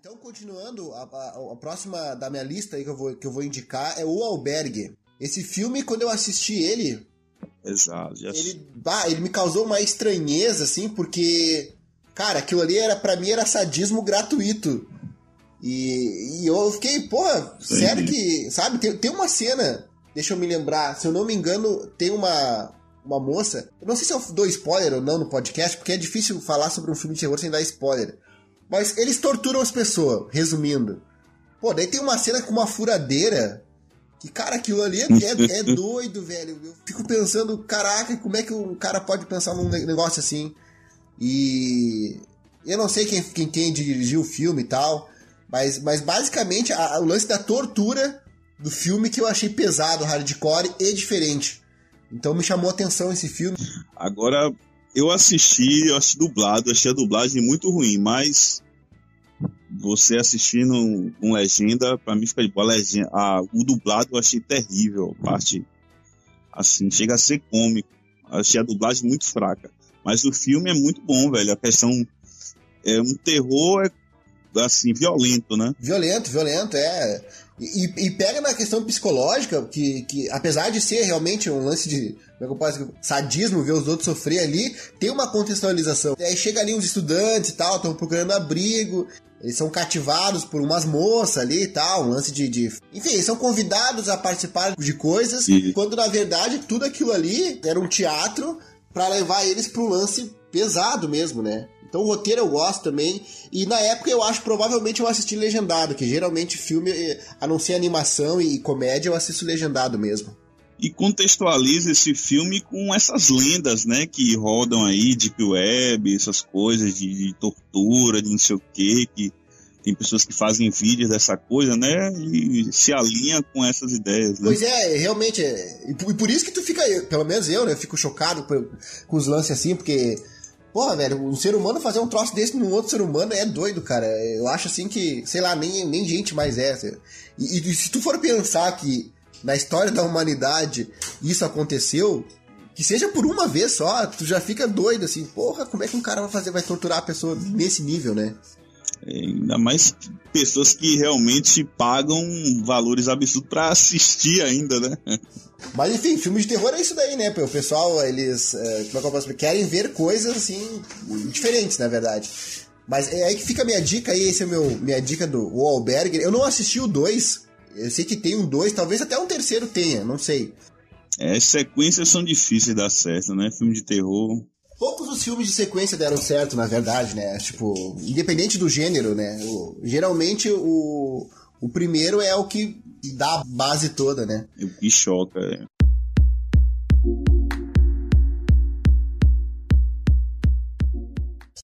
Então, continuando, a, a, a, próxima da minha lista aí que eu, vou, que eu vou indicar é O Albergue. Esse filme, quando eu assisti ele. Exato. Ele, ah, ele me causou uma estranheza, assim, porque. Cara, aquilo ali era para mim era sadismo gratuito. E, e eu fiquei, porra, sério que. Sabe, tem, tem uma cena, deixa eu me lembrar, se eu não me engano, tem uma, uma moça. Eu não sei se eu dou spoiler ou não no podcast, porque é difícil falar sobre um filme de terror sem dar spoiler. Mas eles torturam as pessoas, resumindo. Pô, daí tem uma cena com uma furadeira. Que, cara, aquilo ali é, é, é doido, velho. Eu fico pensando, caraca, como é que um cara pode pensar num negócio assim? E. Eu não sei quem, quem, quem dirigiu o filme e tal. Mas, mas basicamente a, o lance da tortura do filme que eu achei pesado, hardcore e diferente. Então me chamou a atenção esse filme. Agora, eu assisti, eu assisti dublado, achei a dublagem muito ruim, mas você assistindo com legenda, pra mim fica de boa. Legenda, ah, o dublado eu achei terrível, parte assim, chega a ser cômico. Achei a dublagem muito fraca. Mas o filme é muito bom, velho. A questão é um terror é, assim, violento, né? Violento, violento, é. E, e, pega na questão psicológica, que, que apesar de ser realmente um lance de como é que eu posso dizer, sadismo, ver os outros sofrer ali, tem uma contextualização. Aí chega ali uns estudantes e tal, estão procurando abrigo, eles são cativados por umas moças ali e tal, um lance de, de. Enfim, eles são convidados a participar de coisas, e... quando na verdade tudo aquilo ali era um teatro para levar eles para um lance pesado mesmo, né? Então o roteiro eu gosto também. E na época eu acho provavelmente eu assisti legendado, que geralmente filme, a não ser animação e comédia, eu assisto legendado mesmo. E contextualiza esse filme com essas lendas, né, que rodam aí, Deep Web, essas coisas de, de tortura, de não sei o quê, que tem pessoas que fazem vídeos dessa coisa, né? E se alinha com essas ideias. Né? Pois é, realmente. É, e por isso que tu fica, pelo menos eu, né? Fico chocado com os lances assim, porque Porra, velho, um ser humano fazer um troço desse num outro ser humano é doido, cara. Eu acho assim que, sei lá, nem, nem gente mais é. E, e se tu for pensar que na história da humanidade isso aconteceu, que seja por uma vez só, tu já fica doido assim, porra, como é que um cara vai fazer, vai torturar a pessoa nesse nível, né? É, ainda mais pessoas que realmente pagam valores absurdos para assistir ainda, né? Mas enfim, filmes de terror é isso daí, né? O pessoal, eles é, como é que eu posso querem ver coisas assim diferentes, na verdade. Mas é aí que fica a minha dica aí, esse é meu minha dica do Wahlberg. Eu não assisti o 2. Eu sei que tem um 2, talvez até um terceiro tenha, não sei. É, sequências são difíceis de dar certo, né? Filme de terror. Poucos dos filmes de sequência deram certo, na verdade, né? Tipo, independente do gênero, né? O, geralmente o, o primeiro é o que dá a base toda, né? Que choca, é.